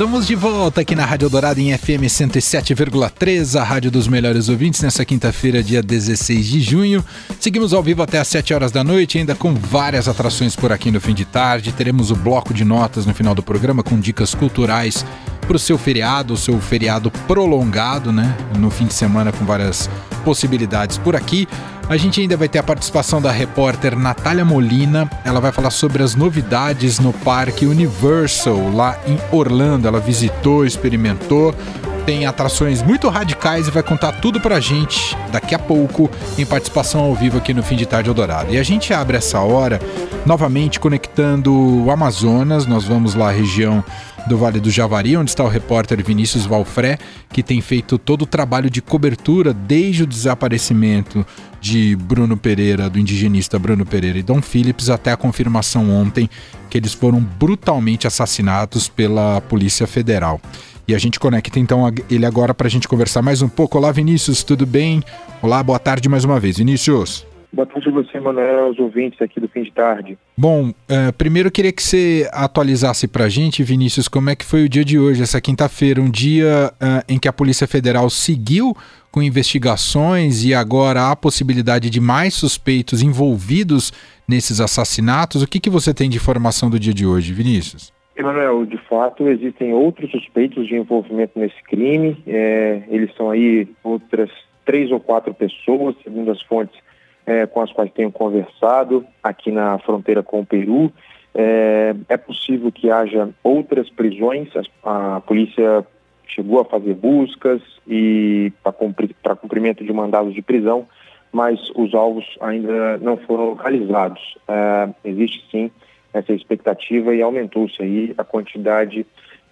Estamos de volta aqui na Rádio Dourado em FM 107,3, a rádio dos melhores ouvintes, nessa quinta-feira, dia 16 de junho. Seguimos ao vivo até às 7 horas da noite, ainda com várias atrações por aqui no fim de tarde. Teremos o bloco de notas no final do programa com dicas culturais para o seu feriado, o seu feriado prolongado, né? No fim de semana com várias possibilidades por aqui. A gente ainda vai ter a participação da repórter Natália Molina. Ela vai falar sobre as novidades no Parque Universal lá em Orlando. Ela visitou, experimentou, tem atrações muito radicais e vai contar tudo pra gente daqui a pouco em participação ao vivo aqui no Fim de Tarde Eldorado. E a gente abre essa hora novamente conectando o Amazonas. Nós vamos lá à região do Vale do Javari, onde está o repórter Vinícius Valfré, que tem feito todo o trabalho de cobertura desde o desaparecimento de Bruno Pereira, do indigenista Bruno Pereira e Dom Phillips, até a confirmação ontem que eles foram brutalmente assassinados pela Polícia Federal. E a gente conecta então ele agora para a gente conversar mais um pouco. Olá, Vinícius, tudo bem? Olá, boa tarde mais uma vez. Vinícius. Boa tarde a você, Manuel, aos ouvintes aqui do fim de tarde. Bom, uh, primeiro eu queria que você atualizasse para a gente, Vinícius, como é que foi o dia de hoje, essa quinta-feira, um dia uh, em que a Polícia Federal seguiu com investigações e agora há possibilidade de mais suspeitos envolvidos nesses assassinatos. O que, que você tem de informação do dia de hoje, Vinícius? Emanuel, de fato existem outros suspeitos de envolvimento nesse crime. É, eles são aí outras três ou quatro pessoas, segundo as fontes é, com as quais tenho conversado aqui na fronteira com o Peru. É, é possível que haja outras prisões, a, a polícia chegou a fazer buscas e para cumprir, cumprimento de mandados de prisão, mas os alvos ainda não foram localizados. É, existe sim essa expectativa e aumentou-se aí a quantidade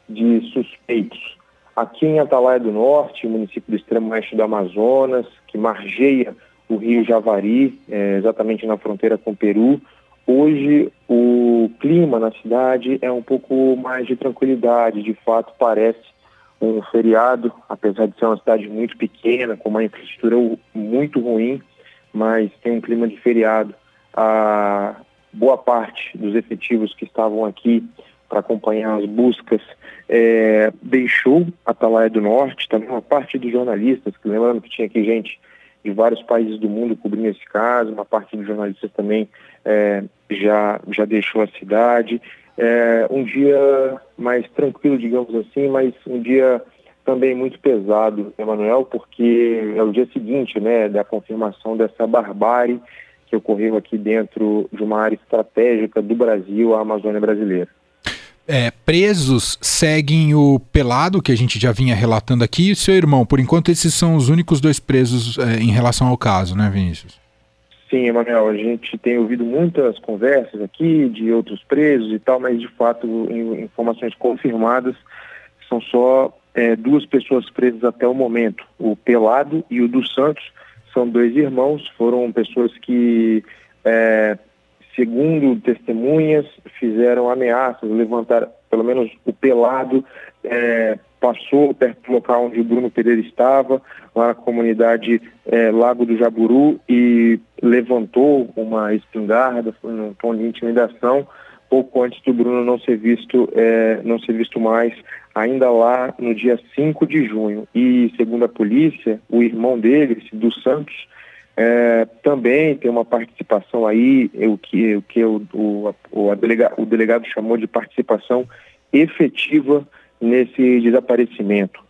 de suspeitos. Aqui em Atalaia do Norte, município do extremo oeste do Amazonas, que margeia o rio Javari, é, exatamente na fronteira com o Peru. Hoje o clima na cidade é um pouco mais de tranquilidade, de fato parece um feriado, apesar de ser uma cidade muito pequena, com uma infraestrutura muito ruim, mas tem um clima de feriado. A boa parte dos efetivos que estavam aqui para acompanhar as buscas é, deixou a Atalaia do Norte, também uma parte dos jornalistas, que lembrando que tinha aqui gente de vários países do mundo cobrindo esse caso, uma parte dos jornalistas também é, já, já deixou a cidade. É, um dia mais tranquilo, digamos assim, mas um dia também muito pesado, Emanuel, porque é o dia seguinte né, da confirmação dessa barbárie que ocorreu aqui dentro de uma área estratégica do Brasil, a Amazônia brasileira é, presos seguem o Pelado, que a gente já vinha relatando aqui, e seu irmão. Por enquanto, esses são os únicos dois presos é, em relação ao caso, né, Vinícius? Sim, Emanuel, a gente tem ouvido muitas conversas aqui de outros presos e tal, mas de fato, informações confirmadas, são só é, duas pessoas presas até o momento. O Pelado e o dos Santos são dois irmãos, foram pessoas que é, segundo testemunhas, fizeram ameaças, levantaram, pelo menos o pelado é, passou perto do local onde o Bruno Pereira estava, lá na comunidade é, Lago do Jaburu, e levantou uma espingarda, foi num tom de intimidação, pouco antes do Bruno não ser visto, é, não ser visto mais, ainda lá no dia 5 de junho. E segundo a polícia, o irmão dele, dos Santos, é, também tem uma participação aí, o que, o, que o, o, o, delega, o delegado chamou de participação efetiva nesse desaparecimento.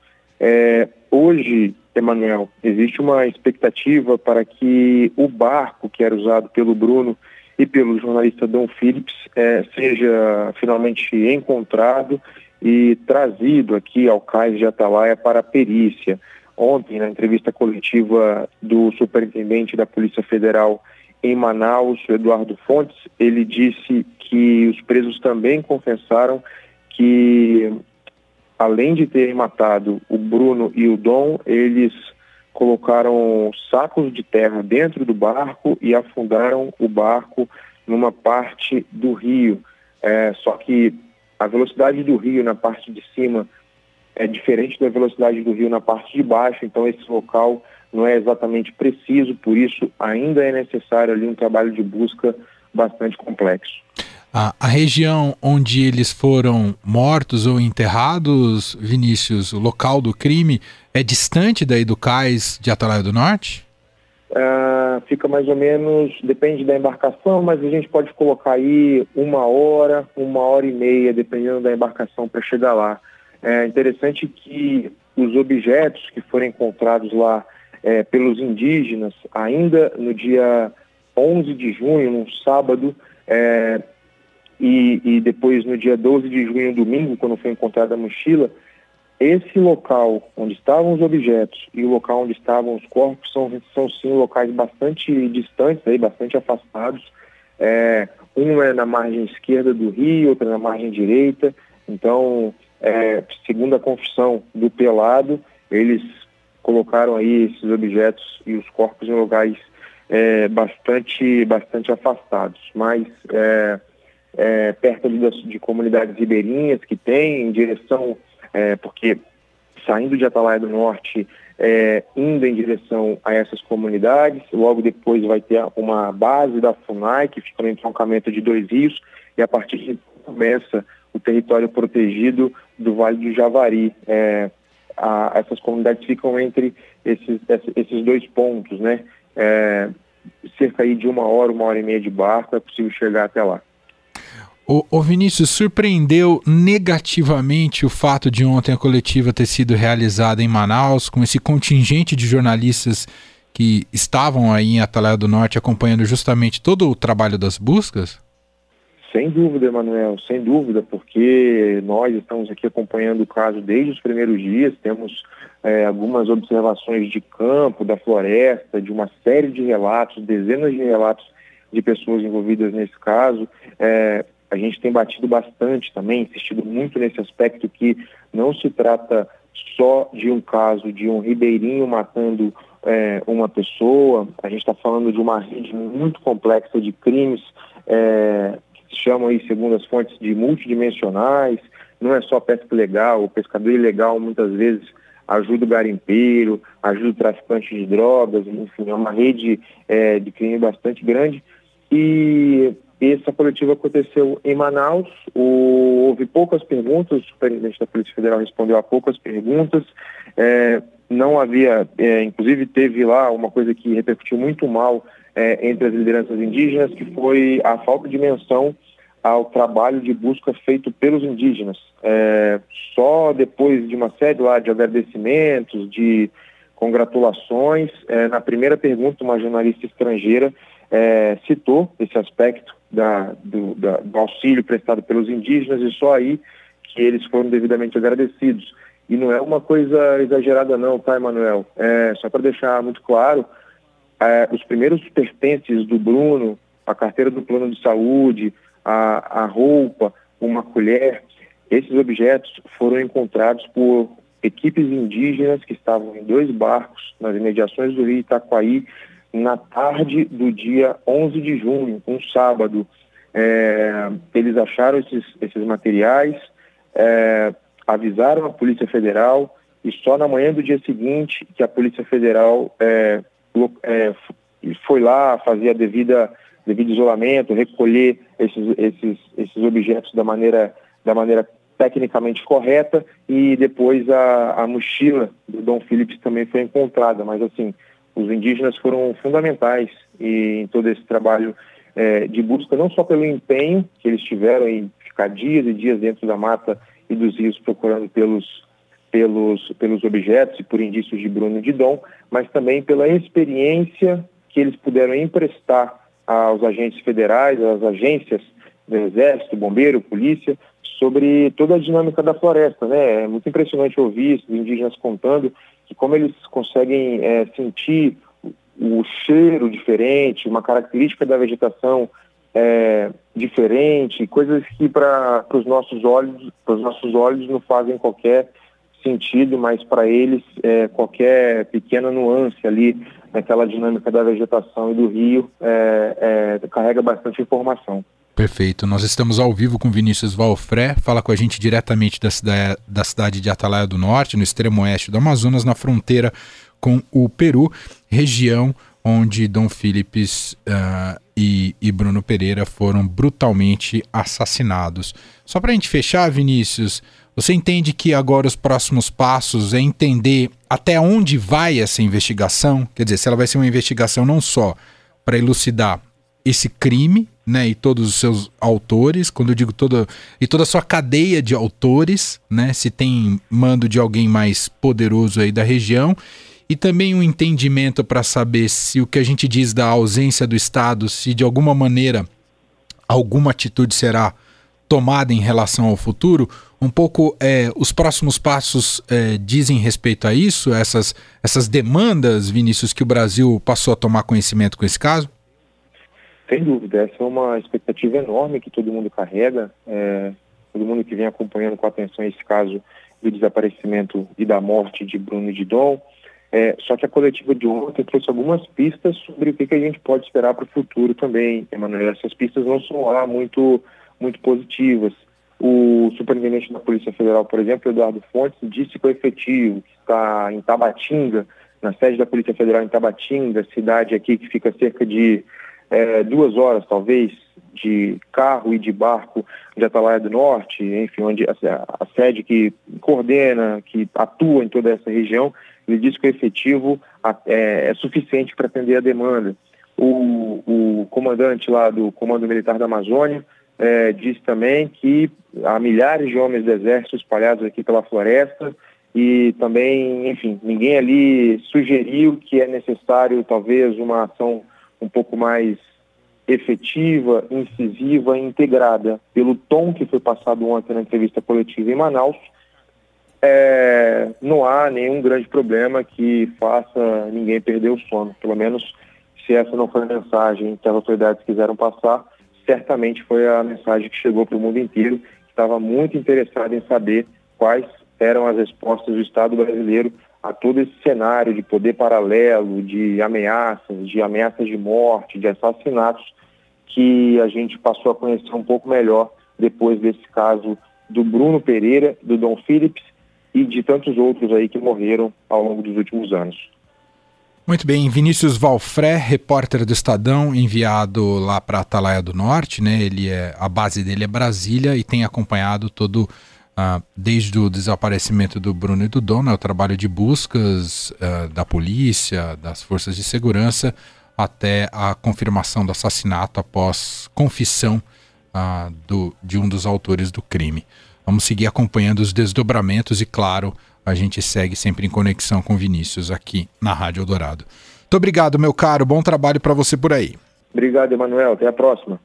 É, hoje, Emanuel, existe uma expectativa para que o barco que era usado pelo Bruno e pelo jornalista Dom Phillips é, seja finalmente encontrado e trazido aqui ao cais de Atalaia para a perícia. Ontem, na entrevista coletiva do superintendente da Polícia Federal em Manaus, Eduardo Fontes, ele disse que os presos também confessaram que, além de terem matado o Bruno e o Dom, eles colocaram sacos de terra dentro do barco e afundaram o barco numa parte do rio. É, só que a velocidade do rio na parte de cima é diferente da velocidade do rio na parte de baixo, então esse local não é exatamente preciso, por isso ainda é necessário ali um trabalho de busca bastante complexo. A, a, região onde eles foram mortos ou enterrados, Vinícius, o local do crime, é distante daí do cais de Atalaia do Norte? Uh, fica mais ou menos, depende da embarcação, mas a gente pode colocar aí uma hora, uma hora e meia, dependendo da embarcação para chegar lá. É interessante que os objetos que foram encontrados lá é, pelos indígenas, ainda no dia 11 de junho, num sábado, é, e, e, depois no dia 12 de junho, domingo, quando foi encontrada a mochila, esse local onde estavam os objetos e o local onde estavam os corpos são, são sim locais bastante distantes, aí, bastante afastados. É, um é na margem esquerda do rio, outro é na margem direita. Então, é, segundo a confissão do Pelado, eles colocaram aí esses objetos e os corpos em lugares é, bastante, bastante afastados, mas é, é, perto de comunidades ribeirinhas que tem, em direção é, porque saindo de Atalaia do Norte, é, indo em direção a essas comunidades, logo depois vai ter uma base da FUNAI, que fica no entroncamento de dois rios, e a partir de começa o território protegido do Vale do Javari. É, a, essas comunidades ficam entre esses, esses dois pontos, né? É, cerca aí de uma hora, uma hora e meia de barco, é possível chegar até lá. O, Vinícius, surpreendeu negativamente o fato de ontem a coletiva ter sido realizada em Manaus, com esse contingente de jornalistas que estavam aí em Atalaia do Norte acompanhando justamente todo o trabalho das buscas? Sem dúvida, Emanuel, sem dúvida, porque nós estamos aqui acompanhando o caso desde os primeiros dias, temos é, algumas observações de campo, da floresta, de uma série de relatos, dezenas de relatos de pessoas envolvidas nesse caso. É, a gente tem batido bastante também, insistido muito nesse aspecto que não se trata só de um caso de um ribeirinho matando é, uma pessoa, a gente está falando de uma rede muito complexa de crimes é, que se chamam aí, segundo as fontes, de multidimensionais, não é só pesca legal, o pescador ilegal muitas vezes ajuda o garimpeiro, ajuda o traficante de drogas, enfim, é uma rede é, de crime bastante grande. E essa coletiva aconteceu em Manaus, o, houve poucas perguntas, o superintendente da Polícia Federal respondeu a poucas perguntas, é, não havia, é, inclusive teve lá uma coisa que repercutiu muito mal é, entre as lideranças indígenas, que foi a falta de menção ao trabalho de busca feito pelos indígenas. É, só depois de uma série lá de agradecimentos, de congratulações, é, na primeira pergunta, uma jornalista estrangeira é, citou esse aspecto da, do, da, do auxílio prestado pelos indígenas e só aí que eles foram devidamente agradecidos. E não é uma coisa exagerada não, tá, Emanuel? É, só para deixar muito claro, é, os primeiros pertences do Bruno, a carteira do plano de saúde, a, a roupa, uma colher, esses objetos foram encontrados por equipes indígenas que estavam em dois barcos nas imediações do rio Itaquaí, na tarde do dia 11 de junho, um sábado. É, eles acharam esses, esses materiais, é, avisaram a Polícia Federal e só na manhã do dia seguinte que a Polícia Federal é, é foi lá fazer a devida devido isolamento, recolher esses, esses, esses objetos da maneira, da maneira tecnicamente correta e depois a, a mochila do Dom Phillips também foi encontrada, mas assim, os indígenas foram fundamentais em todo esse trabalho é, de busca, não só pelo empenho que eles tiveram em ficar dias e dias dentro da mata e dos rios procurando pelos, pelos, pelos objetos e por indícios de Bruno de Dom, mas também pela experiência que eles puderam emprestar aos agentes federais, às agências do Exército, Bombeiro, Polícia, sobre toda a dinâmica da floresta. Né? É muito impressionante ouvir os indígenas contando como eles conseguem é, sentir o cheiro diferente, uma característica da vegetação é, diferente, coisas que para os nossos olhos, para os nossos olhos não fazem qualquer sentido, mas para eles é, qualquer pequena nuance ali naquela dinâmica da vegetação e do rio é, é, carrega bastante informação. Perfeito. Nós estamos ao vivo com Vinícius Valfré, fala com a gente diretamente da cidade, da cidade de Atalaia do Norte, no extremo oeste do Amazonas, na fronteira com o Peru, região onde Dom Philips uh, e, e Bruno Pereira foram brutalmente assassinados. Só para a gente fechar, Vinícius, você entende que agora os próximos passos é entender até onde vai essa investigação? Quer dizer, se ela vai ser uma investigação não só para elucidar esse crime, né, e todos os seus autores, quando eu digo toda e toda a sua cadeia de autores, né, se tem mando de alguém mais poderoso aí da região, e também um entendimento para saber se o que a gente diz da ausência do Estado, se de alguma maneira alguma atitude será tomada em relação ao futuro, um pouco é, os próximos passos é, dizem respeito a isso, essas, essas demandas, Vinícius, que o Brasil passou a tomar conhecimento com esse caso? Sem dúvida, essa é uma expectativa enorme que todo mundo carrega, é, todo mundo que vem acompanhando com atenção esse caso do desaparecimento e da morte de Bruno e de Dom. É, só que a coletiva de ontem trouxe algumas pistas sobre o que, que a gente pode esperar para o futuro também, Emanuel. Essas pistas não são lá muito, muito positivas. O superintendente da Polícia Federal, por exemplo, Eduardo Fontes, disse que o efetivo que está em Tabatinga, na sede da Polícia Federal em Tabatinga, cidade aqui que fica cerca de é, duas horas, talvez, de carro e de barco de Atalaia do Norte, enfim, onde a, a sede que coordena, que atua em toda essa região, ele disse que o efetivo é, é suficiente para atender a demanda. O, o, comandante lá do Comando Militar da Amazônia é, disse também que há milhares de homens do Exército espalhados aqui pela floresta e também, enfim, ninguém ali sugeriu que é necessário talvez uma ação um pouco mais efetiva, incisiva e integrada pelo tom que foi passado ontem na entrevista coletiva em Manaus, é, não há nenhum grande problema que faça ninguém perder o sono. Pelo menos, se essa não foi a mensagem que as autoridades quiseram passar, certamente foi a mensagem que chegou para o mundo inteiro, que estava muito interessado em saber quais eram as respostas do Estado brasileiro a todo esse cenário de poder paralelo, de ameaças, de ameaças de morte, de assassinatos, que a gente passou a conhecer um pouco melhor depois desse caso do Bruno Pereira, do Dom Phillips e de tantos outros aí que morreram ao longo dos últimos anos. Muito bem, Vinícius Valfré, repórter do Estadão, enviado lá para Atalaia do Norte, né? Ele é a base dele é Brasília e tem acompanhado todo uh, desde o desaparecimento do Bruno e do Dom, né, o trabalho de buscas uh, da polícia, das forças de segurança, até a confirmação do assassinato após confissão uh, do, de um dos autores do crime. Vamos seguir acompanhando os desdobramentos e, claro, a gente segue sempre em conexão com Vinícius aqui na Rádio Eldorado. Muito obrigado, meu caro. Bom trabalho para você por aí. Obrigado, Emanuel. Até a próxima.